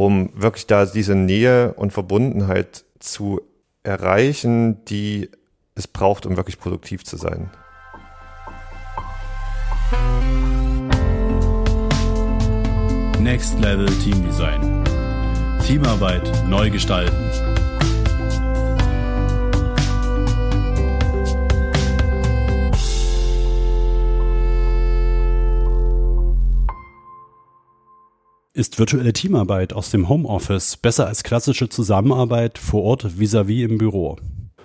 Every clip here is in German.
um wirklich da diese Nähe und Verbundenheit zu erreichen, die es braucht, um wirklich produktiv zu sein. Next Level Team Design. Teamarbeit neu gestalten. Ist virtuelle Teamarbeit aus dem Homeoffice besser als klassische Zusammenarbeit vor Ort vis-à-vis -vis im Büro?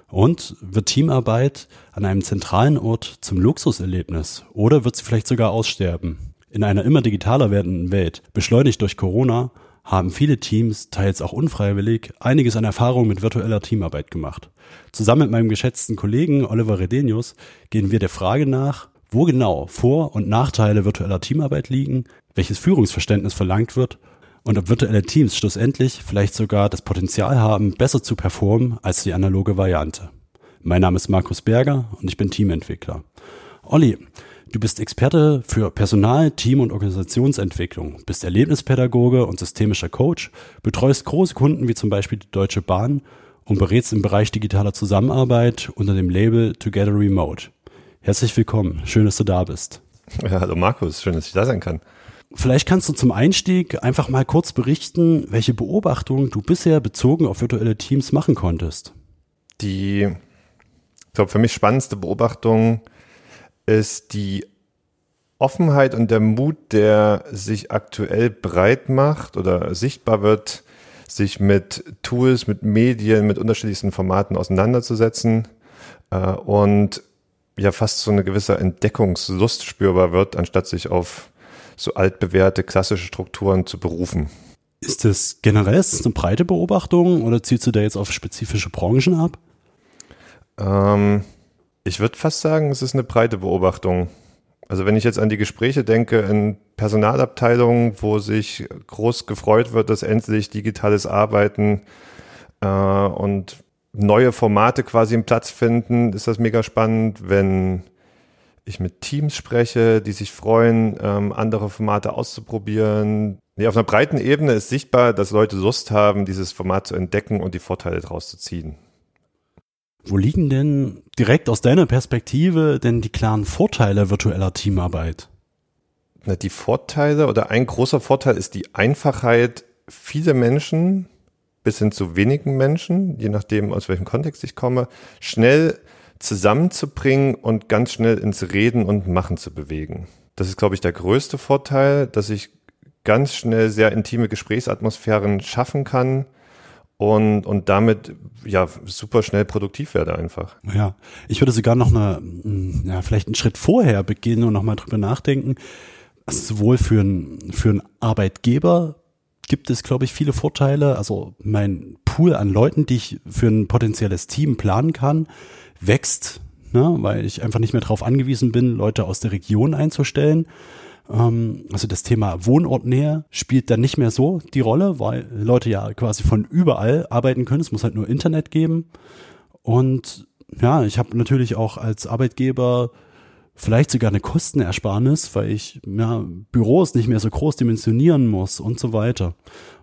Und wird Teamarbeit an einem zentralen Ort zum Luxuserlebnis oder wird sie vielleicht sogar aussterben? In einer immer digitaler werdenden Welt, beschleunigt durch Corona, haben viele Teams, teils auch unfreiwillig, einiges an Erfahrung mit virtueller Teamarbeit gemacht. Zusammen mit meinem geschätzten Kollegen Oliver Redenius gehen wir der Frage nach, wo genau Vor- und Nachteile virtueller Teamarbeit liegen, welches Führungsverständnis verlangt wird und ob virtuelle Teams schlussendlich vielleicht sogar das Potenzial haben, besser zu performen als die analoge Variante. Mein Name ist Markus Berger und ich bin Teamentwickler. Olli, du bist Experte für Personal, Team und Organisationsentwicklung, bist Erlebnispädagoge und systemischer Coach, betreust große Kunden wie zum Beispiel die Deutsche Bahn und berätst im Bereich digitaler Zusammenarbeit unter dem Label Together Remote. Herzlich willkommen, schön, dass du da bist. Ja, hallo Markus, schön, dass ich da sein kann. Vielleicht kannst du zum Einstieg einfach mal kurz berichten, welche Beobachtungen du bisher bezogen auf virtuelle Teams machen konntest. Die, ich glaube, für mich spannendste Beobachtung ist die Offenheit und der Mut, der sich aktuell breit macht oder sichtbar wird, sich mit Tools, mit Medien, mit unterschiedlichsten Formaten auseinanderzusetzen äh, und ja fast so eine gewisse Entdeckungslust spürbar wird, anstatt sich auf so altbewährte klassische Strukturen zu berufen. Ist das generell ist das eine breite Beobachtung oder zielst du da jetzt auf spezifische Branchen ab? Ähm, ich würde fast sagen, es ist eine breite Beobachtung. Also wenn ich jetzt an die Gespräche denke in Personalabteilungen, wo sich groß gefreut wird, dass endlich digitales Arbeiten äh, und neue Formate quasi einen Platz finden, ist das mega spannend. Wenn ich mit Teams spreche, die sich freuen, ähm, andere Formate auszuprobieren. Nee, auf einer breiten Ebene ist sichtbar, dass Leute Lust haben, dieses Format zu entdecken und die Vorteile daraus zu ziehen. Wo liegen denn direkt aus deiner Perspektive denn die klaren Vorteile virtueller Teamarbeit? Na, die Vorteile oder ein großer Vorteil ist die Einfachheit, viele Menschen bis hin zu wenigen Menschen, je nachdem aus welchem Kontext ich komme, schnell zusammenzubringen und ganz schnell ins Reden und Machen zu bewegen. Das ist, glaube ich, der größte Vorteil, dass ich ganz schnell sehr intime Gesprächsatmosphären schaffen kann und, und damit ja super schnell produktiv werde einfach. Ja, ich würde sogar noch eine, ja, vielleicht einen Schritt vorher beginnen und nochmal drüber nachdenken. Also sowohl für einen, für einen Arbeitgeber gibt es, glaube ich, viele Vorteile. Also mein Pool an Leuten, die ich für ein potenzielles Team planen kann, wächst, ne, weil ich einfach nicht mehr darauf angewiesen bin, Leute aus der Region einzustellen. Ähm, also das Thema Wohnortnähe spielt dann nicht mehr so die Rolle, weil Leute ja quasi von überall arbeiten können. Es muss halt nur Internet geben. Und ja, ich habe natürlich auch als Arbeitgeber vielleicht sogar eine Kostenersparnis, weil ich ja, Büros nicht mehr so groß dimensionieren muss und so weiter.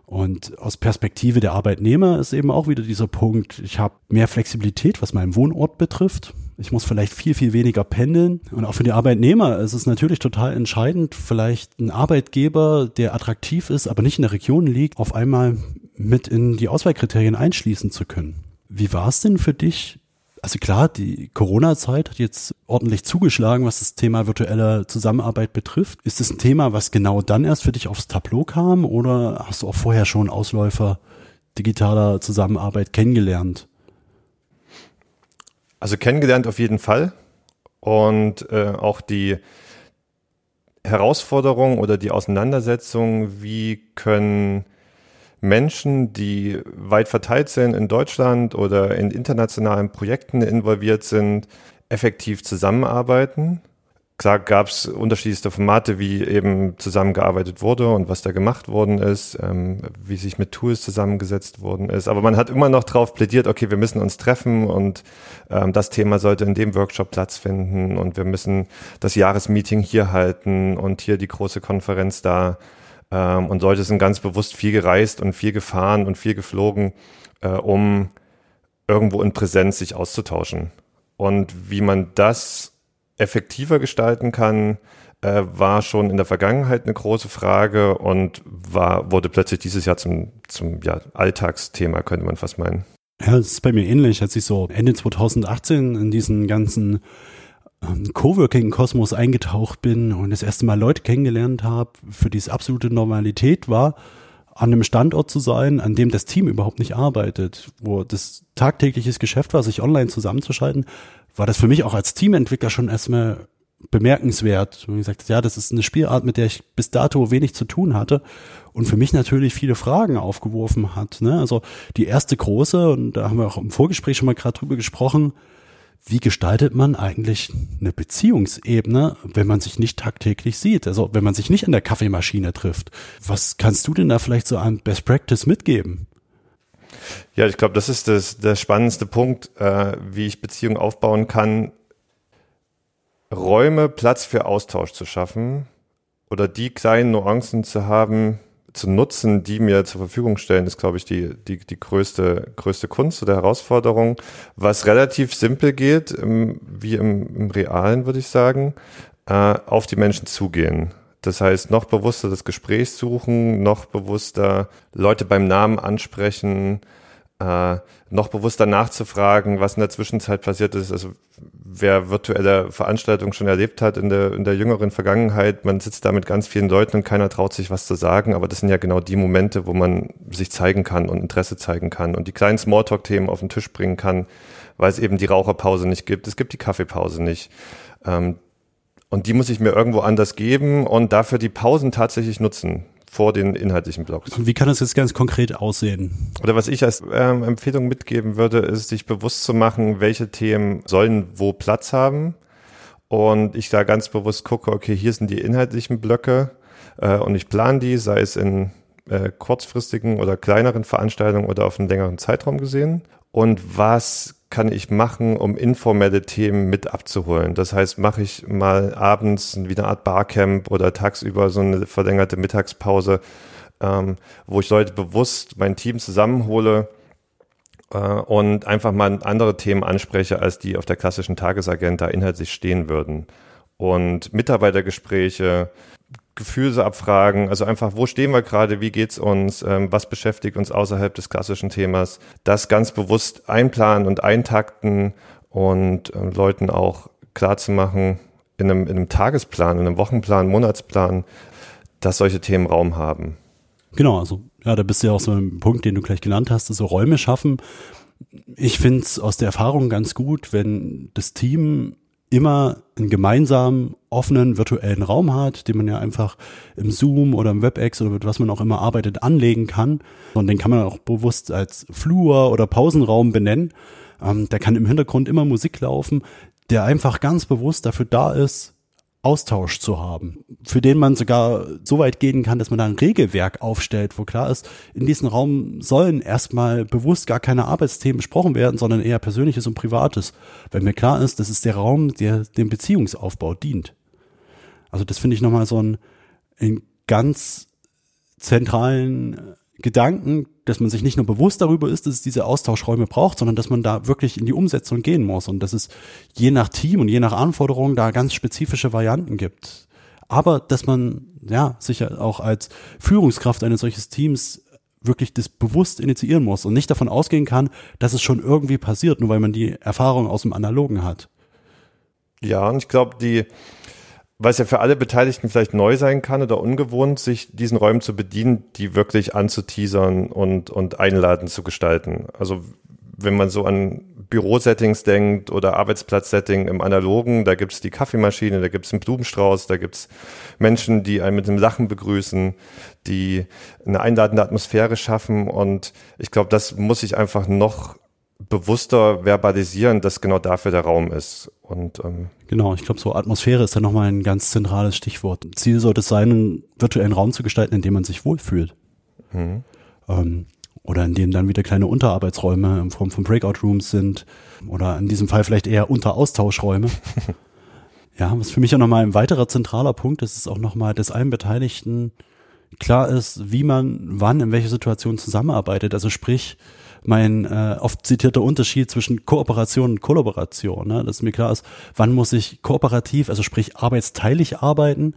Und aus Perspektive der Arbeitnehmer ist eben auch wieder dieser Punkt, ich habe mehr Flexibilität, was meinen Wohnort betrifft. Ich muss vielleicht viel, viel weniger pendeln. Und auch für die Arbeitnehmer ist es natürlich total entscheidend, vielleicht einen Arbeitgeber, der attraktiv ist, aber nicht in der Region liegt, auf einmal mit in die Auswahlkriterien einschließen zu können. Wie war es denn für dich, also klar, die Corona-Zeit hat jetzt ordentlich zugeschlagen, was das Thema virtuelle Zusammenarbeit betrifft. Ist es ein Thema, was genau dann erst für dich aufs Tableau kam oder hast du auch vorher schon Ausläufer digitaler Zusammenarbeit kennengelernt? Also kennengelernt auf jeden Fall und äh, auch die Herausforderung oder die Auseinandersetzung, wie können Menschen, die weit verteilt sind in Deutschland oder in internationalen Projekten involviert sind, effektiv zusammenarbeiten. Klar gab es unterschiedlichste Formate, wie eben zusammengearbeitet wurde und was da gemacht worden ist, ähm, wie sich mit Tools zusammengesetzt worden ist. Aber man hat immer noch drauf plädiert, okay, wir müssen uns treffen und ähm, das Thema sollte in dem Workshop Platz finden und wir müssen das Jahresmeeting hier halten und hier die große Konferenz da Ähm, und Leute sind ganz bewusst viel gereist und viel gefahren und viel geflogen, äh, um irgendwo in Präsenz sich auszutauschen. Und wie man das effektiver gestalten kann, äh, war schon in der Vergangenheit eine große Frage und war, wurde plötzlich dieses Jahr zum, zum ja, Alltagsthema, könnte man fast meinen. Ja, es ist bei mir ähnlich, als ich so Ende 2018 in diesen ganzen ähm, Coworking-Kosmos eingetaucht bin und das erste Mal Leute kennengelernt habe, für die es absolute Normalität war, an einem Standort zu sein, an dem das Team überhaupt nicht arbeitet, wo das tagtägliches Geschäft war, sich online zusammenzuschalten, war das für mich auch als Teamentwickler schon erstmal bemerkenswert. Und ich sagte, ja, das ist eine Spielart, mit der ich bis dato wenig zu tun hatte und für mich natürlich viele Fragen aufgeworfen hat. Ne? Also die erste große, und da haben wir auch im Vorgespräch schon mal gerade drüber gesprochen, wie gestaltet man eigentlich eine Beziehungsebene, wenn man sich nicht tagtäglich sieht? Also wenn man sich nicht an der Kaffeemaschine trifft. Was kannst du denn da vielleicht so an Best Practice mitgeben? Ja, ich glaube, das ist das, der spannendste Punkt, äh, wie ich Beziehungen aufbauen kann. Räume, Platz für Austausch zu schaffen oder die kleinen Nuancen zu haben, zu nutzen, die mir zur Verfügung stellen, ist, glaube ich, die, die, die größte, größte Kunst oder Herausforderung, was relativ simpel geht, im, wie im, im Realen, würde ich sagen, äh, auf die Menschen zugehen. Das heißt, noch bewusster das Gespräch suchen, noch bewusster Leute beim Namen ansprechen, äh, noch bewusster nachzufragen, was in der Zwischenzeit passiert ist. Also wer virtuelle Veranstaltungen schon erlebt hat in der, in der jüngeren Vergangenheit, man sitzt da mit ganz vielen Leuten und keiner traut sich was zu sagen, aber das sind ja genau die Momente, wo man sich zeigen kann und Interesse zeigen kann und die kleinen Smalltalk-Themen auf den Tisch bringen kann, weil es eben die Raucherpause nicht gibt. Es gibt die Kaffeepause nicht. Ähm, und die muss ich mir irgendwo anders geben und dafür die Pausen tatsächlich nutzen vor den inhaltlichen Blogs. Wie kann das jetzt ganz konkret aussehen? Oder was ich als ähm, Empfehlung mitgeben würde, ist, sich bewusst zu machen, welche Themen sollen wo Platz haben. Und ich da ganz bewusst gucke, okay, hier sind die inhaltlichen Blöcke äh, und ich plane die, sei es in äh, kurzfristigen oder kleineren Veranstaltungen oder auf einen längeren Zeitraum gesehen. Und was kann ich machen, um informelle Themen mit abzuholen? Das heißt, mache ich mal abends wie eine Art Barcamp oder tagsüber so eine verlängerte Mittagspause, ähm, wo ich Leute bewusst mein Team zusammenhole äh, und einfach mal andere Themen anspreche, als die auf der klassischen Tagesagenda inhaltlich stehen würden. Und Mitarbeitergespräche, Gefühlsabfragen, also einfach, wo stehen wir gerade, wie geht's uns, ähm, was beschäftigt uns außerhalb des klassischen Themas, das ganz bewusst einplanen und eintakten und ähm, Leuten auch klar zu machen, in einem, in einem Tagesplan, in einem Wochenplan, Monatsplan, dass solche Themen Raum haben. Genau, also ja, da bist du ja auch so ein Punkt, den du gleich genannt hast, so Räume schaffen. Ich finde es aus der Erfahrung ganz gut, wenn das Team immer einen gemeinsamen, offenen, virtuellen Raum hat, den man ja einfach im Zoom oder im WebEx oder mit was man auch immer arbeitet, anlegen kann. Und den kann man auch bewusst als Flur oder Pausenraum benennen. Ähm, da kann im Hintergrund immer Musik laufen, der einfach ganz bewusst dafür da ist, Austausch zu haben, für den man sogar so weit gehen kann, dass man da ein Regelwerk aufstellt, wo klar ist, in diesem Raum sollen erstmal bewusst gar keine Arbeitsthemen besprochen werden, sondern eher Persönliches und Privates, weil mir klar ist, das ist der Raum, der dem Beziehungsaufbau dient. Also das finde ich nochmal so einen, einen ganz zentralen Gedanken, dass man sich nicht nur bewusst darüber ist, dass es diese Austauschräume braucht, sondern dass man da wirklich in die Umsetzung gehen muss und dass es je nach Team und je nach Anforderungen da ganz spezifische Varianten gibt. Aber dass man ja sicher auch als Führungskraft eines solches Teams wirklich das bewusst initiieren muss und nicht davon ausgehen kann, dass es schon irgendwie passiert, nur weil man die Erfahrung aus dem Analogen hat. Ja, und ich glaube, die es ja für alle Beteiligten vielleicht neu sein kann oder ungewohnt, sich diesen Räumen zu bedienen, die wirklich anzuteasern und, und einladend zu gestalten. Also wenn man so an Bürosettings denkt oder Arbeitsplatzsetting im Analogen, da gibt's die Kaffeemaschine, da gibt's einen Blumenstrauß, da gibt's Menschen, die einen mit einem Lachen begrüßen, die eine einladende Atmosphäre schaffen. Und ich glaube, das muss ich einfach noch bewusster verbalisieren, dass genau dafür der Raum ist. Und ähm, genau, ich glaube, so Atmosphäre ist dann nochmal ein ganz zentrales Stichwort. Ziel sollte es sein, einen virtuellen Raum zu gestalten, in dem man sich wohlfühlt. Mhm. Ähm, oder in dem dann wieder kleine Unterarbeitsräume in Form von Breakout Rooms sind. Oder in diesem Fall vielleicht eher Unteraustauschräume. ja, was für mich ja nochmal ein weiterer zentraler Punkt ist, ist auch nochmal, dass allen Beteiligten klar ist, wie man wann in welcher Situation zusammenarbeitet. Also sprich, mein äh, oft zitierter Unterschied zwischen Kooperation und Kollaboration, ne? dass mir klar ist, wann muss ich kooperativ, also sprich arbeitsteilig arbeiten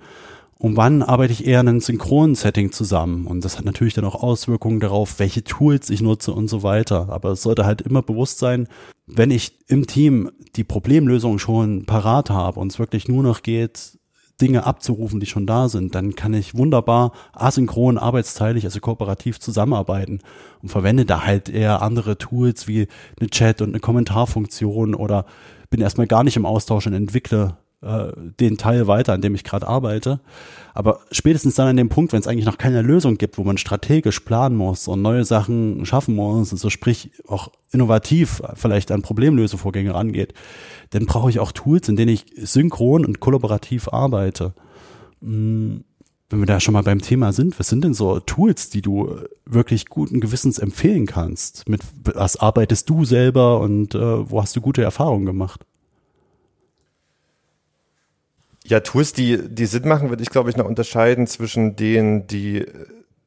und wann arbeite ich eher in einem synchronen Setting zusammen. Und das hat natürlich dann auch Auswirkungen darauf, welche Tools ich nutze und so weiter. Aber es sollte halt immer bewusst sein, wenn ich im Team die Problemlösung schon parat habe und es wirklich nur noch geht, Dinge abzurufen, die schon da sind, dann kann ich wunderbar asynchron, arbeitsteilig, also kooperativ zusammenarbeiten und verwende da halt eher andere Tools wie eine Chat und eine Kommentarfunktion oder bin erstmal gar nicht im Austausch und entwickle äh, den Teil weiter, an dem ich gerade arbeite. Aber spätestens dann an dem Punkt, wenn es eigentlich noch keine Lösung gibt, wo man strategisch planen muss und neue Sachen schaffen muss, also sprich auch innovativ vielleicht an Problemlösevorgänge rangeht, dann brauche ich auch Tools, in denen ich synchron und kollaborativ arbeite. Hm, wenn wir da schon mal beim Thema sind, was sind denn so Tools, die du wirklich guten Gewissens empfehlen kannst? Mit was arbeitest du selber und äh, wo hast du gute Erfahrungen gemacht? Ja, Tools, die, die Sinn machen, würde ich, glaube ich, noch unterscheiden zwischen denen, die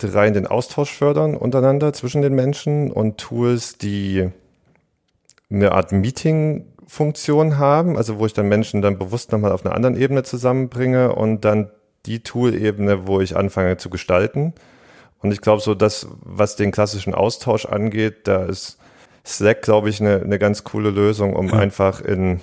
rein den Austausch fördern untereinander zwischen den Menschen und Tools, die eine Art Meeting-Funktion haben, also wo ich dann Menschen dann bewusst nochmal auf einer anderen Ebene zusammenbringe und dann die Tool-Ebene, wo ich anfange zu gestalten. Und ich glaube, so das, was den klassischen Austausch angeht, da ist Slack, glaube ich, eine, eine ganz coole Lösung, um ja. einfach in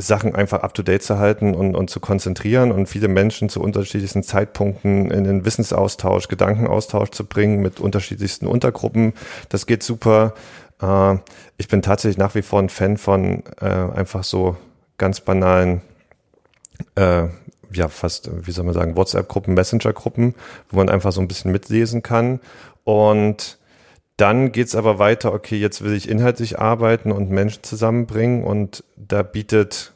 Sachen einfach up-to-date zu halten und, und zu konzentrieren und viele Menschen zu unterschiedlichsten Zeitpunkten in den Wissensaustausch, Gedankenaustausch zu bringen mit unterschiedlichsten Untergruppen. Das geht super. Äh, ich bin tatsächlich nach wie vor ein Fan von äh, einfach so ganz banalen, äh, ja fast, wie soll man sagen, WhatsApp-Gruppen, Messenger-Gruppen, wo man einfach so ein bisschen mitlesen kann und dann geht's aber weiter, okay, jetzt will ich inhaltlich arbeiten und Menschen zusammenbringen und da bietet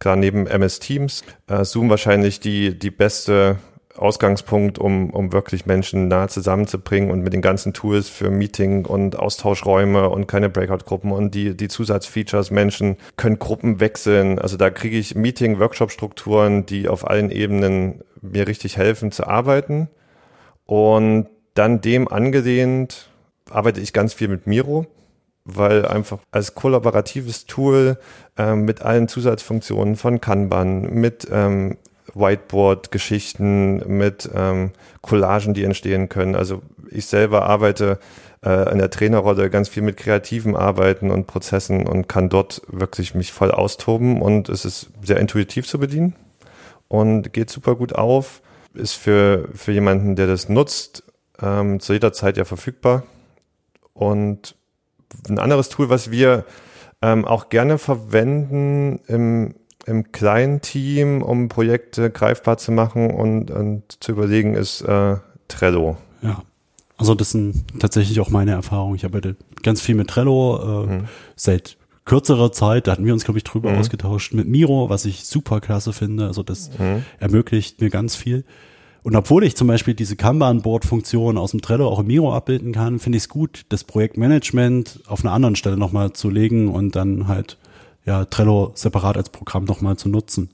klar neben MS Teams äh, Zoom wahrscheinlich die, die beste Ausgangspunkt, um, um wirklich Menschen nah zusammenzubringen und mit den ganzen Tools für Meeting und Austauschräume und keine Breakout-Gruppen und die, die Zusatzfeatures. Menschen können Gruppen wechseln. Also da kriege ich Meeting-Workshop-Strukturen, die auf allen Ebenen mir richtig helfen zu arbeiten. Und dann dem angelehnt arbeite ich ganz viel mit Miro, weil einfach als kollaboratives Tool ähm, mit allen Zusatzfunktionen von Kanban, mit ähm, Whiteboard-Geschichten, mit ähm, Collagen, die entstehen können. Also ich selber arbeite äh, in der Trainerrolle ganz viel mit kreativen Arbeiten und Prozessen und kann dort wirklich mich voll austoben und es ist sehr intuitiv zu bedienen und geht super gut auf. Ist für, für jemanden, der das nutzt, ähm, zu jeder Zeit ja verfügbar. Und ein anderes Tool, was wir ähm, auch gerne verwenden im, im kleinen Team, um Projekte greifbar zu machen und, und zu überlegen, ist äh, Trello. Ja. Also das sind tatsächlich auch meine Erfahrungen. Ich arbeite ganz viel mit Trello äh, mhm. seit kürzerer Zeit. Da hatten wir uns, glaube ich, drüber mhm. ausgetauscht mit Miro, was ich super klasse finde. Also das mhm. ermöglicht mir ganz viel. Und obwohl ich zum Beispiel diese Kanban-Board-Funktion aus dem Trello auch im Miro abbilden kann, finde ich es gut, das Projektmanagement auf einer anderen Stelle nochmal zu legen und dann halt ja Trello separat als Programm nochmal zu nutzen.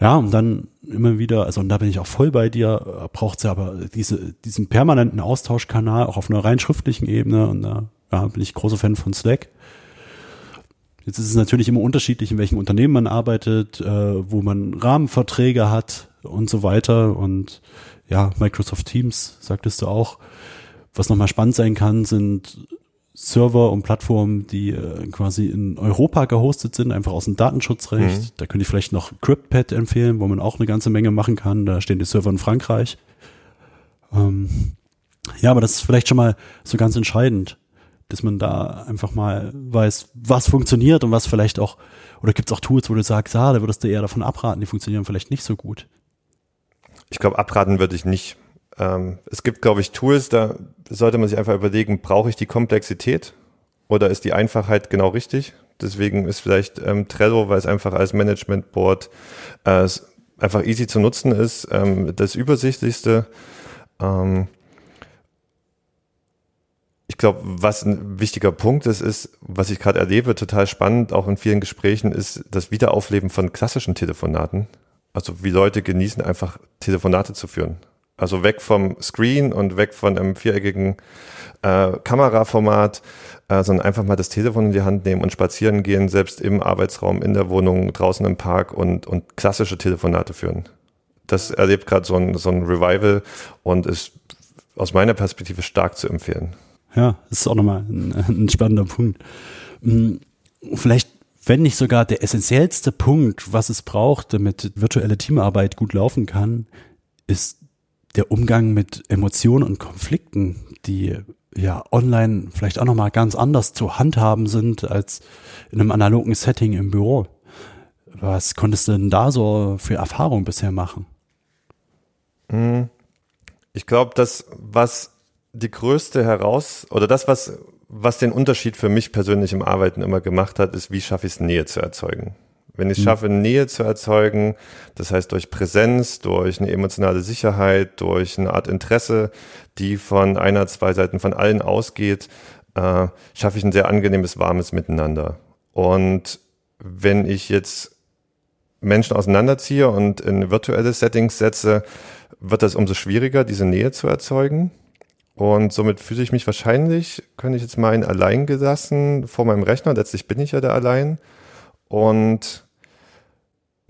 Ja, und dann immer wieder, also und da bin ich auch voll bei dir, braucht es ja aber diese, diesen permanenten Austauschkanal auch auf einer rein schriftlichen Ebene und da ja, bin ich großer Fan von Slack. Jetzt ist es natürlich immer unterschiedlich, in welchem Unternehmen man arbeitet, äh, wo man Rahmenverträge hat, und so weiter. Und ja, Microsoft Teams, sagtest du auch. Was nochmal spannend sein kann, sind Server und Plattformen, die äh, quasi in Europa gehostet sind, einfach aus dem Datenschutzrecht. Mhm. Da könnte ich vielleicht noch CryptPad empfehlen, wo man auch eine ganze Menge machen kann. Da stehen die Server in Frankreich. Ähm, ja, aber das ist vielleicht schon mal so ganz entscheidend, dass man da einfach mal weiß, was funktioniert und was vielleicht auch, oder gibt es auch Tools, wo du sagst, ah, da würdest du eher davon abraten, die funktionieren vielleicht nicht so gut. Ich glaube, abraten würde ich nicht. Ähm, es gibt, glaube ich, Tools, da sollte man sich einfach überlegen, brauche ich die Komplexität oder ist die Einfachheit genau richtig? Deswegen ist vielleicht ähm, Trello, weil es einfach als Management-Board äh, einfach easy zu nutzen ist, ähm, das übersichtlichste. Ähm, glaube, was ein wichtiger Punkt ist, ist, was ich gerade erlebe, total spannend, auch in vielen Gesprächen, ist das Wiederaufleben von klassischen Telefonaten. Also wie Leute genießen, einfach Telefonate zu führen. Also weg vom Screen und weg von einem viereckigen äh, Kameraformat, äh, sondern einfach mal das Telefon in die Hand nehmen und spazieren gehen, selbst im Arbeitsraum, in der Wohnung, draußen im Park und, und klassische Telefonate führen. Das erlebt gerade so ein, so ein Revival und ist aus meiner Perspektive stark zu empfehlen. Ja, das ist auch nochmal ein, ein spannender Punkt. Hm, vielleicht, wenn nicht sogar der essentiellste Punkt, was es braucht, damit virtuelle Teamarbeit gut laufen kann, ist der Umgang mit Emotionen und Konflikten, die ja online vielleicht auch nochmal ganz anders zu handhaben sind als in einem analogen Setting im Büro. Was konntest du denn da so für Erfahrungen bisher machen? Hm. Ich glaube, das, was die größte heraus oder das, was, was den Unterschied für mich persönlich im Arbeiten immer gemacht hat, ist, wie schaffe ich es, Nähe zu erzeugen. Wenn ich es mhm. schaffe, Nähe zu erzeugen, das heißt durch Präsenz, durch eine emotionale Sicherheit, durch eine Art Interesse, die von einer, zwei Seiten von allen ausgeht, äh, schaffe ich ein sehr angenehmes, warmes Miteinander. Und wenn ich jetzt Menschen auseinanderziehe und in virtuelle Settings setze, wird das umso schwieriger, diese Nähe zu erzeugen. Und somit fühle ich mich wahrscheinlich, könnte ich jetzt meinen, allein gelassen vor meinem Rechner. Letztlich bin ich ja da allein. Und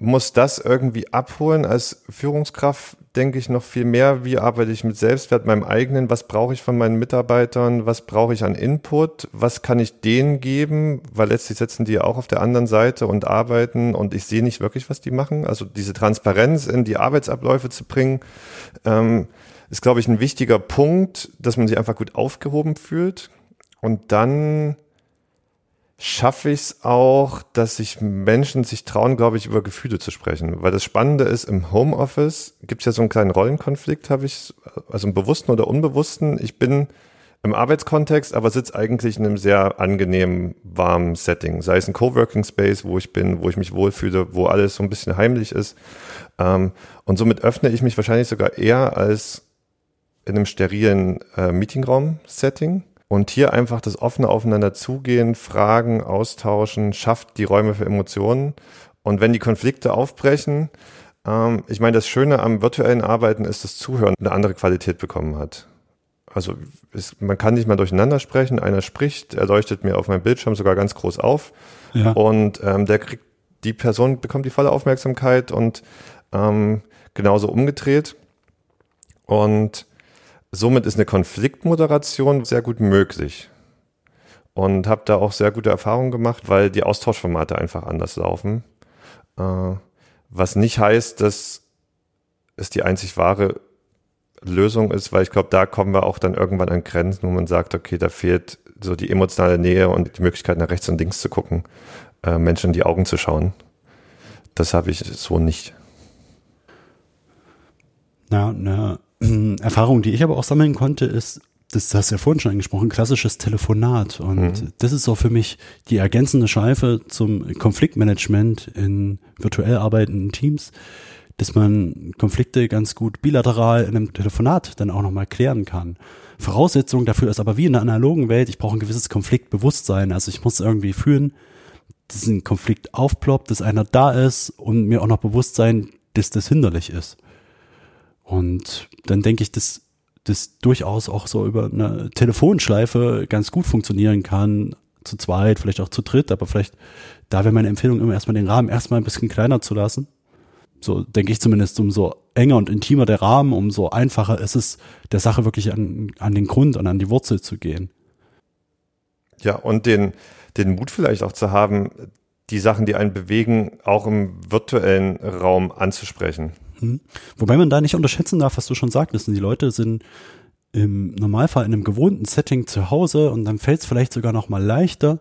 muss das irgendwie abholen. Als Führungskraft denke ich noch viel mehr, wie arbeite ich mit Selbstwert, meinem eigenen, was brauche ich von meinen Mitarbeitern, was brauche ich an Input, was kann ich denen geben, weil letztlich sitzen die auch auf der anderen Seite und arbeiten und ich sehe nicht wirklich, was die machen. Also diese Transparenz in die Arbeitsabläufe zu bringen, ähm, ist, glaube ich, ein wichtiger Punkt, dass man sich einfach gut aufgehoben fühlt. Und dann schaffe ich es auch, dass sich Menschen sich trauen, glaube ich, über Gefühle zu sprechen. Weil das Spannende ist, im Homeoffice gibt es ja so einen kleinen Rollenkonflikt, habe ich, also im bewussten oder unbewussten. Ich bin im Arbeitskontext, aber sitze eigentlich in einem sehr angenehmen, warmen Setting. Sei es ein Coworking Space, wo ich bin, wo ich mich wohlfühle, wo alles so ein bisschen heimlich ist. Ähm, und somit öffne ich mich wahrscheinlich sogar eher als in einem sterilen äh, Meetingraum-Setting und hier einfach das offene Aufeinander zugehen, Fragen austauschen, schafft die Räume für Emotionen. Und wenn die Konflikte aufbrechen, ähm, ich meine, das Schöne am virtuellen Arbeiten ist, dass Zuhören eine andere Qualität bekommen hat. Also es, man kann nicht mal durcheinander sprechen. Einer spricht, er leuchtet mir auf meinem Bildschirm sogar ganz groß auf. Ja. Und ähm, der kriegt, die Person bekommt die volle Aufmerksamkeit und ähm, genauso umgedreht. Und somit ist eine Konfliktmoderation sehr gut möglich. Und habe da auch sehr gute Erfahrungen gemacht, weil die Austauschformate einfach anders laufen. Äh, was nicht heißt, dass es die einzig wahre Lösung ist, weil ich glaube, da kommen wir auch dann irgendwann an Grenzen, wo man sagt, okay, da fehlt so die emotionale Nähe und die Möglichkeit nach rechts und links zu gucken, äh, Menschen in die Augen zu schauen. Das habe ich so nicht. Na, na, Erfahrung, die ich aber auch sammeln konnte, ist, das hast du ja vorhin schon angesprochen, klassisches Telefonat. Und mhm. das ist so für mich die ergänzende Schleife zum Konfliktmanagement in virtuell arbeitenden Teams, dass man Konflikte ganz gut bilateral in einem Telefonat dann auch nochmal klären kann. Voraussetzung dafür ist aber wie in der analogen Welt, ich brauche ein gewisses Konfliktbewusstsein. Also ich muss irgendwie fühlen, dass ein Konflikt aufploppt, dass einer da ist und mir auch noch bewusst sein, dass das hinderlich ist. Und dann denke ich, dass das durchaus auch so über eine Telefonschleife ganz gut funktionieren kann, zu zweit, vielleicht auch zu dritt, aber vielleicht da wäre meine Empfehlung immer erstmal den Rahmen erstmal ein bisschen kleiner zu lassen. So denke ich zumindest, umso enger und intimer der Rahmen, umso einfacher ist es, der Sache wirklich an, an den Grund und an die Wurzel zu gehen. Ja, und den, den Mut vielleicht auch zu haben, die Sachen, die einen bewegen, auch im virtuellen Raum anzusprechen. Hm. Wobei man da nicht unterschätzen darf, was du schon sagtest. Die Leute sind im Normalfall in einem gewohnten Setting zu Hause und dann fällt es vielleicht sogar noch mal leichter,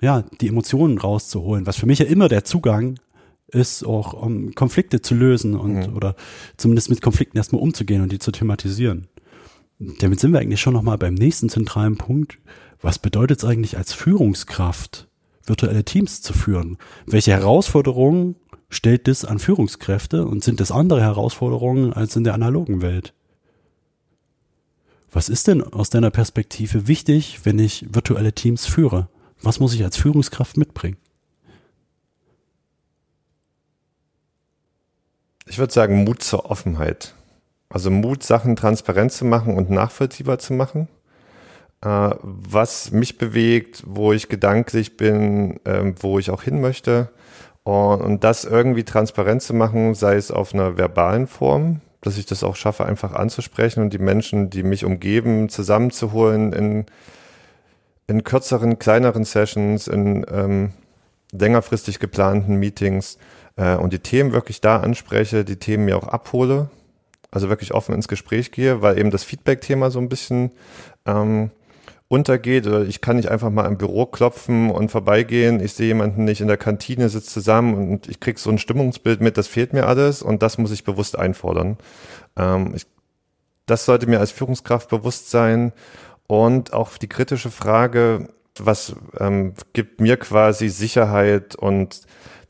ja, die Emotionen rauszuholen, was für mich ja immer der Zugang ist, auch um Konflikte zu lösen und mhm. oder zumindest mit Konflikten erstmal umzugehen und die zu thematisieren. Damit sind wir eigentlich schon noch mal beim nächsten zentralen Punkt. Was bedeutet es eigentlich als Führungskraft, virtuelle Teams zu führen? Welche Herausforderungen stellt das an Führungskräfte und sind das andere Herausforderungen als in der analogen Welt? Was ist denn aus deiner Perspektive wichtig, wenn ich virtuelle Teams führe? Was muss ich als Führungskraft mitbringen? Ich würde sagen Mut zur Offenheit. Also Mut, Sachen transparent zu machen und nachvollziehbar zu machen. Äh, was mich bewegt, wo ich gedanklich bin, äh, wo ich auch hin möchte. Und, das irgendwie transparent zu machen, sei es auf einer verbalen Form, dass ich das auch schaffe, einfach anzusprechen und die Menschen, die mich umgeben, zusammenzuholen in, in kürzeren, kleineren Sessions, in ähm, längerfristig geplanten Meetings äh, und die Themen wirklich da anspreche, die Themen mir auch abhole, also wirklich offen ins Gespräch gehe, weil eben das Feedback-Thema so ein bisschen ähm, untergeht oder ich kann nicht einfach mal im Büro klopfen und vorbeigehen, ich sehe jemanden nicht in der Kantine, sitzt zusammen und ich krieg so ein Stimmungsbild mit, das fehlt mir alles und das muss ich bewusst einfordern. Ähm, ich, das sollte mir als Führungskraft bewusst sein und auch die kritische Frage, was ähm, gibt mir quasi Sicherheit und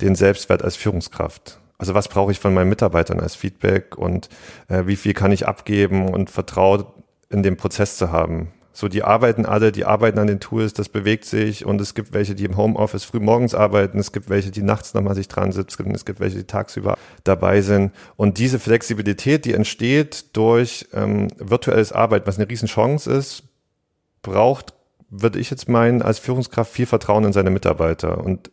den Selbstwert als Führungskraft? Also was brauche ich von meinen Mitarbeitern als Feedback und äh, wie viel kann ich abgeben und Vertrauen in dem Prozess zu haben? So, die arbeiten alle, die arbeiten an den Tools, das bewegt sich und es gibt welche, die im Homeoffice früh morgens arbeiten, es gibt welche, die nachts nochmal sich dran sitzen, es gibt welche, die tagsüber dabei sind. Und diese Flexibilität, die entsteht durch ähm, virtuelles Arbeit, was eine Riesenchance ist, braucht, würde ich jetzt meinen, als Führungskraft viel Vertrauen in seine Mitarbeiter. Und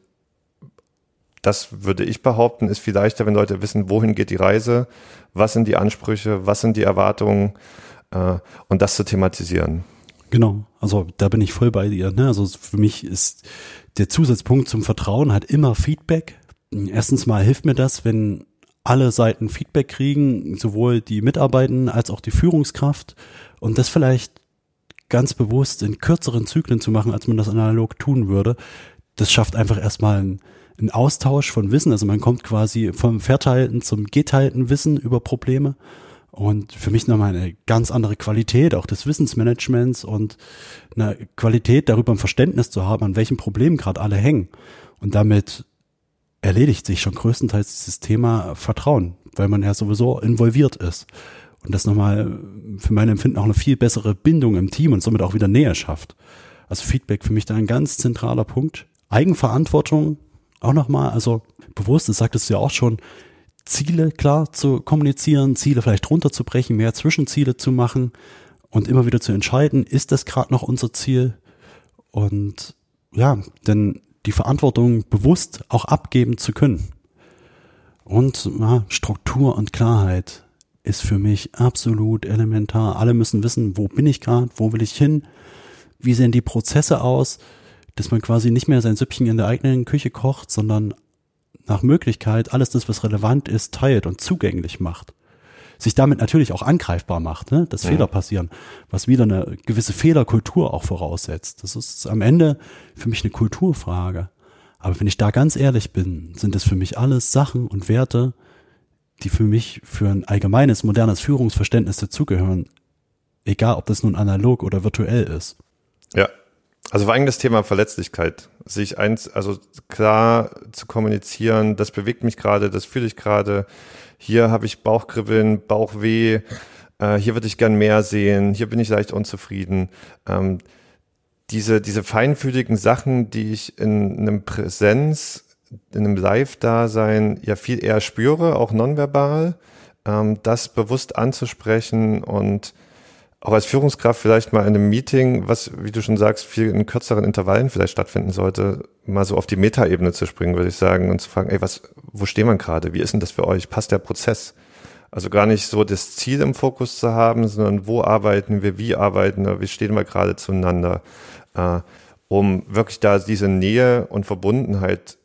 das würde ich behaupten, ist viel leichter, wenn Leute wissen, wohin geht die Reise, was sind die Ansprüche, was sind die Erwartungen äh, und das zu thematisieren. Genau, also da bin ich voll bei dir. Ne? Also für mich ist der Zusatzpunkt zum Vertrauen halt immer Feedback. Erstens mal hilft mir das, wenn alle Seiten Feedback kriegen, sowohl die Mitarbeitenden als auch die Führungskraft und das vielleicht ganz bewusst in kürzeren Zyklen zu machen, als man das analog tun würde. Das schafft einfach erstmal einen, einen Austausch von Wissen. Also man kommt quasi vom verteilten zum geteilten Wissen über Probleme und für mich nochmal eine ganz andere Qualität auch des Wissensmanagements und eine Qualität darüber ein Verständnis zu haben, an welchen Problemen gerade alle hängen. Und damit erledigt sich schon größtenteils dieses Thema Vertrauen, weil man ja sowieso involviert ist. Und das nochmal für mein Empfinden auch eine viel bessere Bindung im Team und somit auch wieder Nähe schafft. Also Feedback für mich da ein ganz zentraler Punkt. Eigenverantwortung auch nochmal, also bewusst, das sagtest du ja auch schon, Ziele klar zu kommunizieren, Ziele vielleicht runterzubrechen, mehr Zwischenziele zu machen und immer wieder zu entscheiden, ist das gerade noch unser Ziel? Und ja, denn die Verantwortung bewusst auch abgeben zu können. Und ja, Struktur und Klarheit ist für mich absolut elementar. Alle müssen wissen, wo bin ich gerade, wo will ich hin, wie sehen die Prozesse aus, dass man quasi nicht mehr sein Süppchen in der eigenen Küche kocht, sondern nach Möglichkeit alles das, was relevant ist, teilt und zugänglich macht. Sich damit natürlich auch angreifbar macht, ne? dass ja. Fehler passieren, was wieder eine gewisse Fehlerkultur auch voraussetzt. Das ist am Ende für mich eine Kulturfrage. Aber wenn ich da ganz ehrlich bin, sind es für mich alles Sachen und Werte, die für mich für ein allgemeines, modernes Führungsverständnis dazugehören. Egal, ob das nun analog oder virtuell ist. Ja, also vor allem das Thema Verletzlichkeit, sich eins, also klar zu kommunizieren, das bewegt mich gerade, das fühle ich gerade, hier habe ich Bauchkribbeln, Bauchweh, äh, hier würde ich gern mehr sehen, hier bin ich leicht unzufrieden. Ähm, diese, diese feinfühligen Sachen, die ich in einem Präsenz, in einem Live-Dasein ja viel eher spüre, auch nonverbal, ähm, das bewusst anzusprechen und auch als Führungskraft vielleicht mal in einem Meeting, was, wie du schon sagst, viel in kürzeren Intervallen vielleicht stattfinden sollte, mal so auf die Metaebene zu springen, würde ich sagen, und zu fragen, ey, was, wo stehen wir gerade? Wie ist denn das für euch? Passt der Prozess? Also gar nicht so das Ziel im Fokus zu haben, sondern wo arbeiten wir, wie arbeiten wir, wie stehen wir gerade zueinander, äh, um wirklich da diese Nähe und Verbundenheit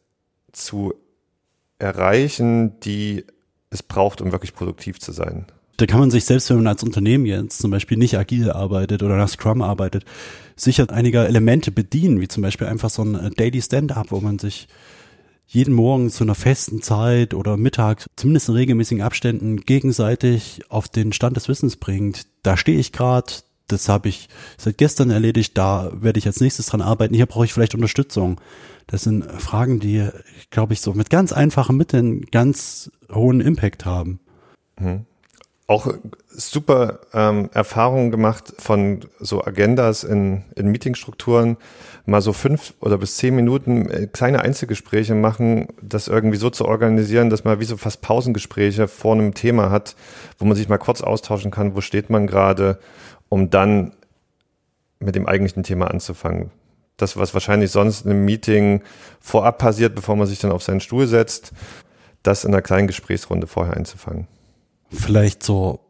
zu erreichen, die es braucht, um wirklich produktiv zu sein da kann man sich selbst, wenn man als Unternehmen jetzt zum Beispiel nicht agil arbeitet oder nach Scrum arbeitet, sicher einiger Elemente bedienen, wie zum Beispiel einfach so ein äh, Daily Stand-up, wo man sich jeden Morgen zu einer festen Zeit oder Mittag, zumindest in regelmäßigen Abständen, gegenseitig auf den Stand des Wissens bringt. Da stehe ich gerade, das habe ich seit gestern erledigt, da werde ich als nächstes dran arbeiten, hier brauche ich vielleicht Unterstützung. Das sind Fragen, die, glaube ich, so mit ganz einfachen Mitteln ganz hohen Impact haben. Mhm auch super ähm, Erfahrungen gemacht von so Agendas in, in Meetingstrukturen, mal so fünf oder bis zehn Minuten äh, kleine Einzelgespräche machen, das irgendwie so zu organisieren, dass man wie so fast Pausengespräche vor einem Thema hat, wo man sich mal kurz austauschen kann, wo steht man gerade, um dann mit dem eigentlichen Thema anzufangen. Das, was wahrscheinlich sonst in einem Meeting vorab passiert, bevor man sich dann auf seinen Stuhl setzt, das in einer kleinen Gesprächsrunde vorher einzufangen. Vielleicht so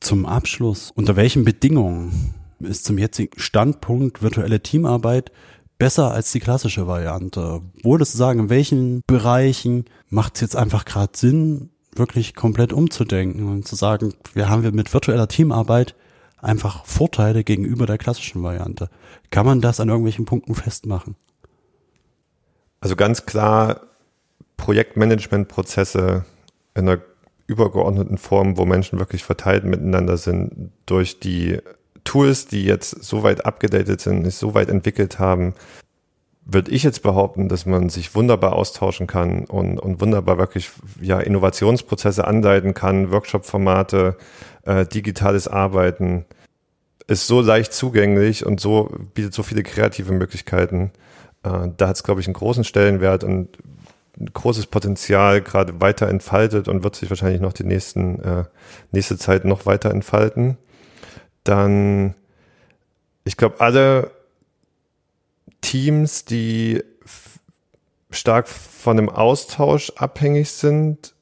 zum Abschluss. Unter welchen Bedingungen ist zum jetzigen Standpunkt virtuelle Teamarbeit besser als die klassische Variante? Würdest du sagen, in welchen Bereichen macht es jetzt einfach gerade Sinn, wirklich komplett umzudenken und zu sagen, wir haben wir mit virtueller Teamarbeit einfach Vorteile gegenüber der klassischen Variante? Kann man das an irgendwelchen Punkten festmachen? Also ganz klar Projektmanagementprozesse in einer übergeordneten Form, wo Menschen wirklich verteilt miteinander sind, durch die Tools, die jetzt so weit abgedatet sind, sich so weit entwickelt haben, würde ich jetzt behaupten, dass man sich wunderbar austauschen kann und, und wunderbar wirklich ja Innovationsprozesse anleiten kann, Workshop-Formate, äh, digitales Arbeiten ist so leicht zugänglich und so bietet so viele kreative Möglichkeiten. Äh, da hat es, glaube ich, einen großen Stellenwert und großes Potenzial gerade weiter entfaltet und wird sich wahrscheinlich noch die nächsten, äh, nächste Zeit noch weiter entfalten. Dann, ich glaube, alle Teams, die stark von einem Austausch abhängig sind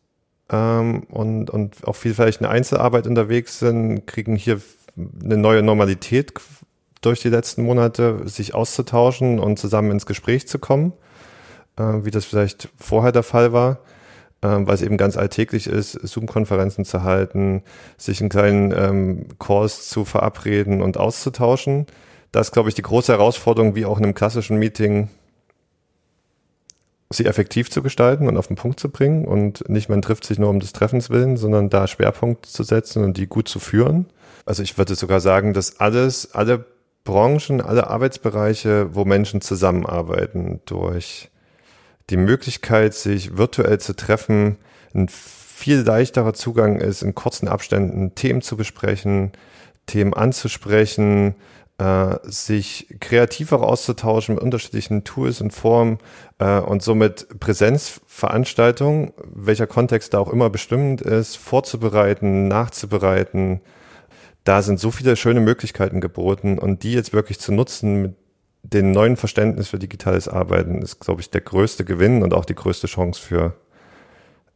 ähm, und, und auch viel vielleicht in Einzelarbeit unterwegs sind, kriegen hier eine neue Normalität durch die letzten Monate, sich auszutauschen und zusammen ins Gespräch zu kommen äh, wie das vielleicht vorher der Fall war, äh, weil es eben ganz alltäglich ist, Zoom-Konferenzen zu halten, sich in kleinen ähm, Calls zu verabreden und auszutauschen. Das ist, glaube ich, die große Herausforderung, wie auch in einem klassischen Meeting, sie effektiv zu gestalten und auf den Punkt zu bringen und nicht man trifft sich nur um des Treffens willen, sondern da Schwerpunkt zu setzen und die gut zu führen. Also ich würde sogar sagen, dass alles, alle Branchen, alle Arbeitsbereiche, wo Menschen zusammenarbeiten, durch die Möglichkeit, sich virtuell zu treffen, ein viel leichterer Zugang ist, in kurzen Abständen Themen zu besprechen, Themen anzusprechen, äh, sich kreativer auszutauschen mit unterschiedlichen Tools und Formen äh, und somit Präsenzveranstaltungen, welcher Kontext da auch immer bestimmend ist, vorzubereiten, nachzubereiten. Da sind so viele schöne Möglichkeiten geboten und die jetzt wirklich zu nutzen mit den neuen Verständnis für digitales Arbeiten ist, glaube ich, der größte Gewinn und auch die größte Chance für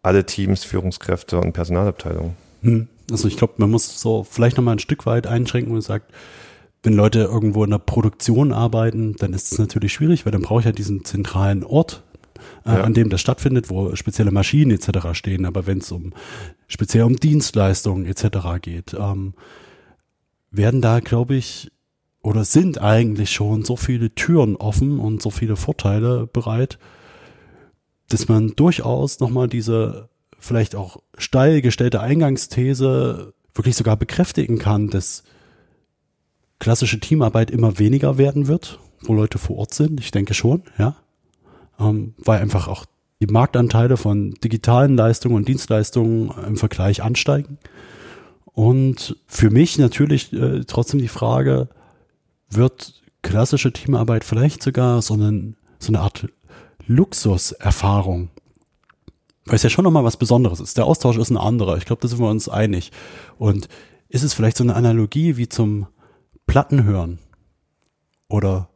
alle Teams, Führungskräfte und Personalabteilungen. Hm. Also ich glaube, man muss so vielleicht nochmal ein Stück weit einschränken und sagt, wenn Leute irgendwo in der Produktion arbeiten, dann ist es natürlich schwierig, weil dann brauche ich ja diesen zentralen Ort, äh, ja. an dem das stattfindet, wo spezielle Maschinen etc. stehen. Aber wenn es um speziell um Dienstleistungen etc. geht, ähm, werden da, glaube ich, oder sind eigentlich schon so viele Türen offen und so viele Vorteile bereit, dass man durchaus nochmal diese vielleicht auch steil gestellte Eingangsthese wirklich sogar bekräftigen kann, dass klassische Teamarbeit immer weniger werden wird, wo Leute vor Ort sind. Ich denke schon, ja. Ähm, weil einfach auch die Marktanteile von digitalen Leistungen und Dienstleistungen im Vergleich ansteigen. Und für mich natürlich äh, trotzdem die Frage, wird klassische Teamarbeit vielleicht sogar so, einen, so eine Art Luxuserfahrung. Weil es ja schon nochmal was Besonderes ist. Der Austausch ist ein anderer. Ich glaube, da sind wir uns einig. Und ist es vielleicht so eine Analogie wie zum Plattenhören oder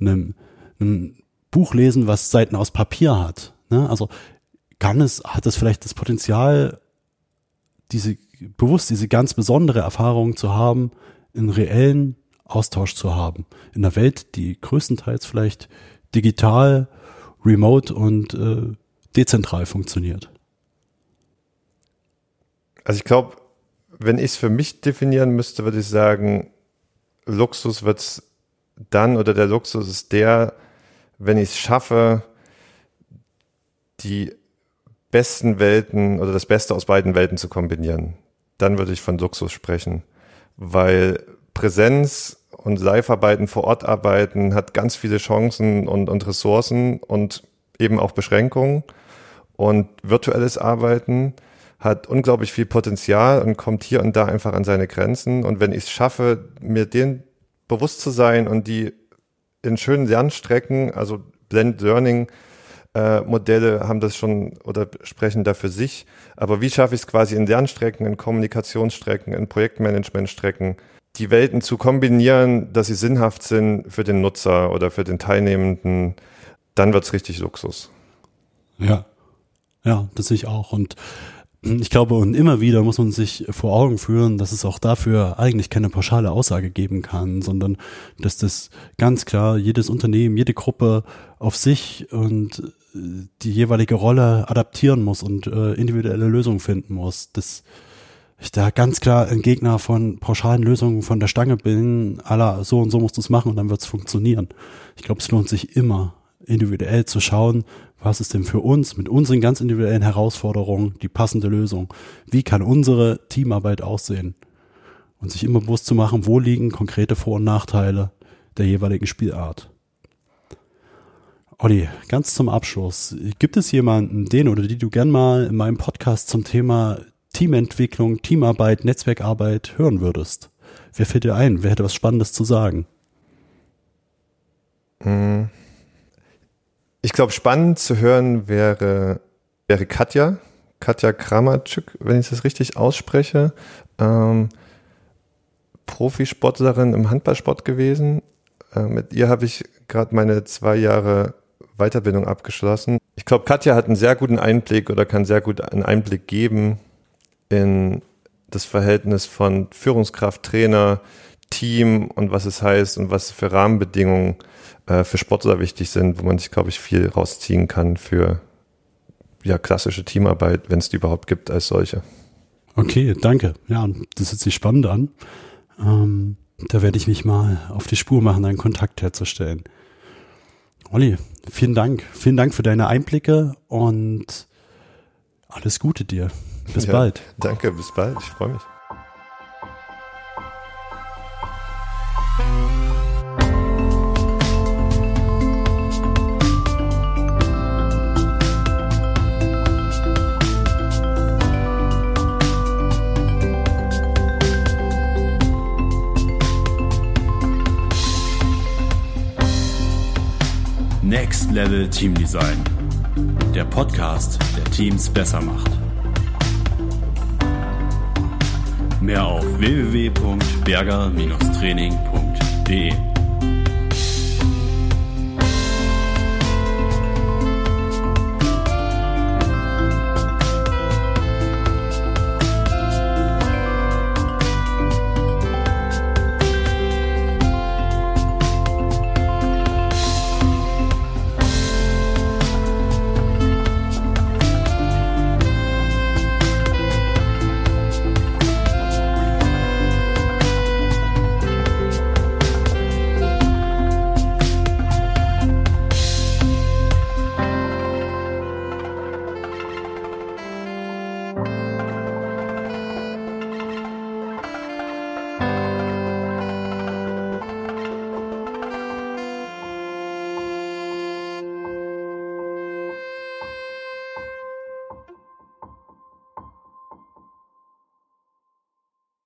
einem, einem Buch lesen, was Seiten aus Papier hat? Ne? Also kann es, hat es vielleicht das Potenzial, diese bewusst diese ganz besondere Erfahrung zu haben, in reellen Austausch zu haben. In einer Welt, die größtenteils vielleicht digital, remote und äh, dezentral funktioniert. Also ich glaube, wenn ich es für mich definieren müsste, würde ich sagen, Luxus wird es dann oder der Luxus ist der, wenn ich es schaffe, die besten Welten oder das Beste aus beiden Welten zu kombinieren. Dann würde ich von Luxus sprechen, weil Präsenz und Live-Arbeiten, vor Ort arbeiten, hat ganz viele Chancen und, und Ressourcen und eben auch Beschränkungen. Und virtuelles Arbeiten hat unglaublich viel Potenzial und kommt hier und da einfach an seine Grenzen. Und wenn ich es schaffe, mir den bewusst zu sein und die in schönen Lernstrecken, also Blend Learning äh, haben das schon oder sprechen da für sich. Aber wie schaffe ich es quasi in Lernstrecken, in Kommunikationsstrecken, in Projektmanagementstrecken, die Welten zu kombinieren, dass sie sinnhaft sind für den Nutzer oder für den Teilnehmenden, dann wird's richtig Luxus. Ja, ja, das sehe ich auch. Und ich glaube, und immer wieder muss man sich vor Augen führen, dass es auch dafür eigentlich keine pauschale Aussage geben kann, sondern dass das ganz klar jedes Unternehmen, jede Gruppe auf sich und äh, die jeweilige Rolle adaptieren muss und äh, individuelle Lösungen finden muss. Das ich da ganz klar ein Gegner von pauschalen Lösungen von der Stange bin, aller so und so musst du es machen und dann wird es funktionieren. Ich glaube, es lohnt sich immer, individuell zu schauen, was ist denn für uns mit unseren ganz individuellen Herausforderungen die passende Lösung? Wie kann unsere Teamarbeit aussehen? Und sich immer bewusst zu machen, wo liegen konkrete Vor- und Nachteile der jeweiligen Spielart. Olli, ganz zum Abschluss. Gibt es jemanden, den oder die du gern mal in meinem Podcast zum Thema Teamentwicklung, Teamarbeit, Netzwerkarbeit hören würdest? Wer fällt dir ein? Wer hätte was Spannendes zu sagen? Hm. Ich glaube, spannend zu hören wäre, wäre Katja, Katja Kramatschuk, wenn ich das richtig ausspreche. Ähm, Profisportlerin im Handballsport gewesen. Äh, mit ihr habe ich gerade meine zwei Jahre Weiterbildung abgeschlossen. Ich glaube, Katja hat einen sehr guten Einblick oder kann sehr gut einen Einblick geben in das Verhältnis von Führungskraft, Trainer, Team und was es heißt und was für Rahmenbedingungen äh, für Sportler wichtig sind, wo man sich, glaube ich, viel rausziehen kann für ja, klassische Teamarbeit, wenn es die überhaupt gibt als solche. Okay, danke. Ja, das hört sich spannend an. Ähm, da werde ich mich mal auf die Spur machen, einen Kontakt herzustellen. Olli, vielen Dank. Vielen Dank für deine Einblicke und alles Gute dir. Bis ja, bald. Danke, bis bald. Ich freue mich. Next Level Team Design. Der Podcast, der Teams besser macht. Mehr auf www.berger-training.de